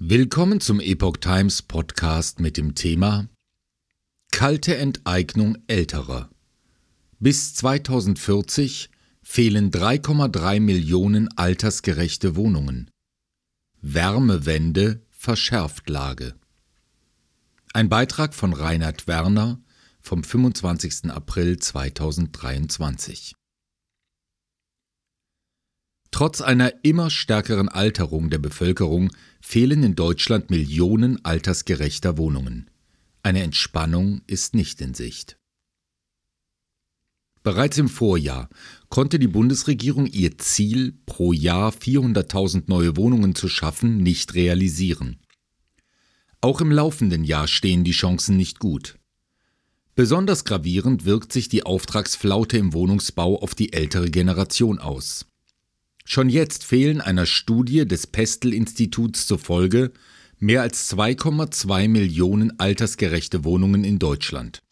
Willkommen zum Epoch Times Podcast mit dem Thema Kalte Enteignung älterer. Bis 2040 fehlen 3,3 Millionen altersgerechte Wohnungen. Wärmewende verschärft Lage. Ein Beitrag von Reinhard Werner vom 25. April 2023. Trotz einer immer stärkeren Alterung der Bevölkerung fehlen in Deutschland Millionen altersgerechter Wohnungen. Eine Entspannung ist nicht in Sicht. Bereits im Vorjahr konnte die Bundesregierung ihr Ziel, pro Jahr 400.000 neue Wohnungen zu schaffen, nicht realisieren. Auch im laufenden Jahr stehen die Chancen nicht gut. Besonders gravierend wirkt sich die Auftragsflaute im Wohnungsbau auf die ältere Generation aus. Schon jetzt fehlen einer Studie des Pestel-Instituts zufolge mehr als 2,2 Millionen altersgerechte Wohnungen in Deutschland.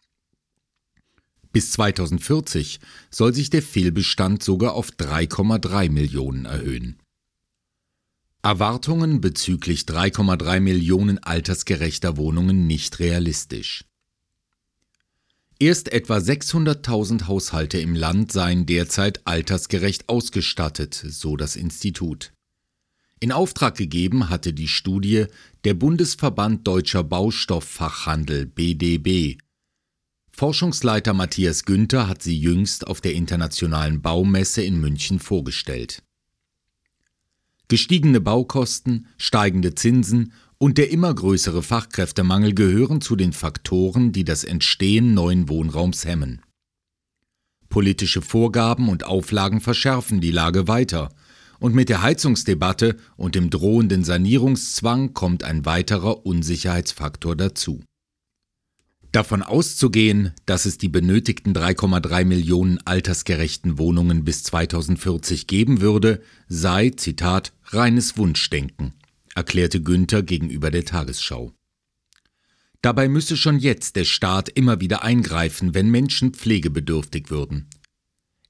Bis 2040 soll sich der Fehlbestand sogar auf 3,3 Millionen erhöhen. Erwartungen bezüglich 3,3 Millionen altersgerechter Wohnungen nicht realistisch. Erst etwa 600.000 Haushalte im Land seien derzeit altersgerecht ausgestattet, so das Institut. In Auftrag gegeben hatte die Studie der Bundesverband Deutscher Baustofffachhandel BDB. Forschungsleiter Matthias Günther hat sie jüngst auf der Internationalen Baumesse in München vorgestellt. Gestiegene Baukosten, steigende Zinsen und der immer größere Fachkräftemangel gehören zu den Faktoren, die das Entstehen neuen Wohnraums hemmen. Politische Vorgaben und Auflagen verschärfen die Lage weiter, und mit der Heizungsdebatte und dem drohenden Sanierungszwang kommt ein weiterer Unsicherheitsfaktor dazu. Davon auszugehen, dass es die benötigten 3,3 Millionen altersgerechten Wohnungen bis 2040 geben würde, sei, Zitat, reines Wunschdenken erklärte Günther gegenüber der Tagesschau. Dabei müsse schon jetzt der Staat immer wieder eingreifen, wenn Menschen pflegebedürftig würden.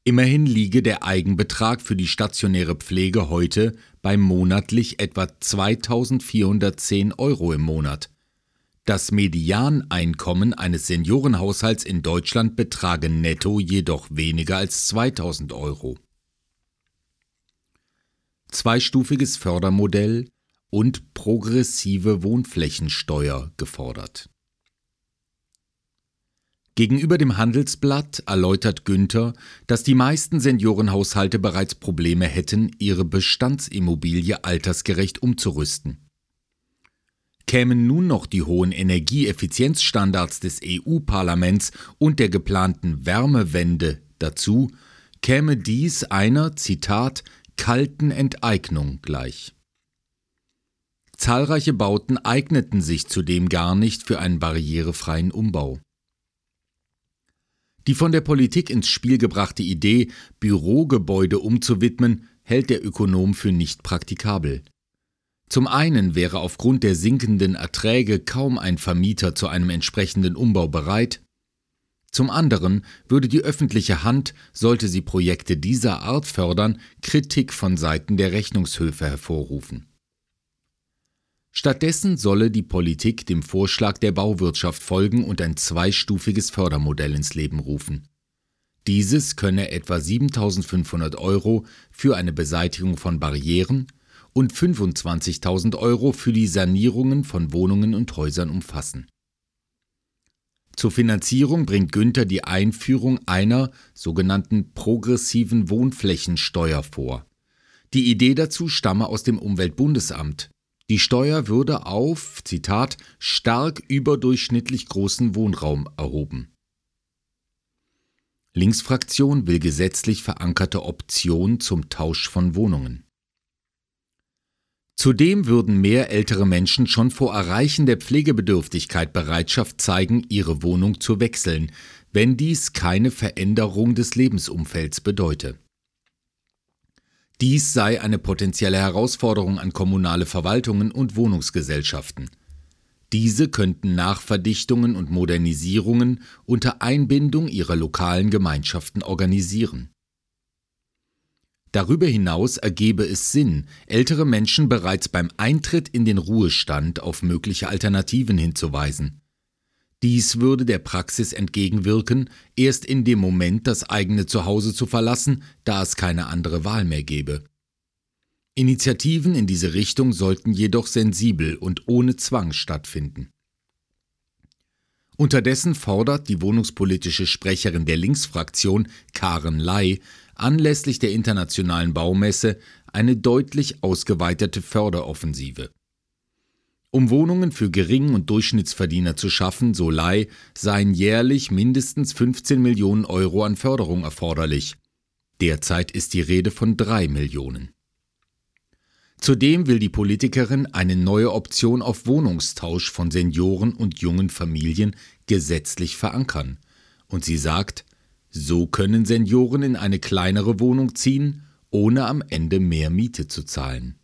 Immerhin liege der Eigenbetrag für die stationäre Pflege heute bei monatlich etwa 2410 Euro im Monat. Das Medianeinkommen eines Seniorenhaushalts in Deutschland betrage netto jedoch weniger als 2000 Euro. Zweistufiges Fördermodell und progressive Wohnflächensteuer gefordert. Gegenüber dem Handelsblatt erläutert Günther, dass die meisten Seniorenhaushalte bereits Probleme hätten, ihre Bestandsimmobilie altersgerecht umzurüsten. Kämen nun noch die hohen Energieeffizienzstandards des EU-Parlaments und der geplanten Wärmewende dazu, käme dies einer, Zitat, kalten Enteignung gleich. Zahlreiche Bauten eigneten sich zudem gar nicht für einen barrierefreien Umbau. Die von der Politik ins Spiel gebrachte Idee, Bürogebäude umzuwidmen, hält der Ökonom für nicht praktikabel. Zum einen wäre aufgrund der sinkenden Erträge kaum ein Vermieter zu einem entsprechenden Umbau bereit, zum anderen würde die öffentliche Hand, sollte sie Projekte dieser Art fördern, Kritik von Seiten der Rechnungshöfe hervorrufen. Stattdessen solle die Politik dem Vorschlag der Bauwirtschaft folgen und ein zweistufiges Fördermodell ins Leben rufen. Dieses könne etwa 7.500 Euro für eine Beseitigung von Barrieren und 25.000 Euro für die Sanierungen von Wohnungen und Häusern umfassen. Zur Finanzierung bringt Günther die Einführung einer sogenannten progressiven Wohnflächensteuer vor. Die Idee dazu stamme aus dem Umweltbundesamt. Die Steuer würde auf, Zitat, stark überdurchschnittlich großen Wohnraum erhoben. Linksfraktion will gesetzlich verankerte Option zum Tausch von Wohnungen. Zudem würden mehr ältere Menschen schon vor Erreichen der Pflegebedürftigkeit Bereitschaft zeigen, ihre Wohnung zu wechseln, wenn dies keine Veränderung des Lebensumfelds bedeute. Dies sei eine potenzielle Herausforderung an kommunale Verwaltungen und Wohnungsgesellschaften. Diese könnten Nachverdichtungen und Modernisierungen unter Einbindung ihrer lokalen Gemeinschaften organisieren. Darüber hinaus ergebe es Sinn, ältere Menschen bereits beim Eintritt in den Ruhestand auf mögliche Alternativen hinzuweisen. Dies würde der Praxis entgegenwirken, erst in dem Moment das eigene Zuhause zu verlassen, da es keine andere Wahl mehr gäbe. Initiativen in diese Richtung sollten jedoch sensibel und ohne Zwang stattfinden. Unterdessen fordert die wohnungspolitische Sprecherin der Linksfraktion, Karen Ley, anlässlich der internationalen Baumesse eine deutlich ausgeweitete Förderoffensive. Um Wohnungen für Gering- und Durchschnittsverdiener zu schaffen, so Ley, seien jährlich mindestens 15 Millionen Euro an Förderung erforderlich. Derzeit ist die Rede von drei Millionen. Zudem will die Politikerin eine neue Option auf Wohnungstausch von Senioren und jungen Familien gesetzlich verankern. Und sie sagt, so können Senioren in eine kleinere Wohnung ziehen, ohne am Ende mehr Miete zu zahlen.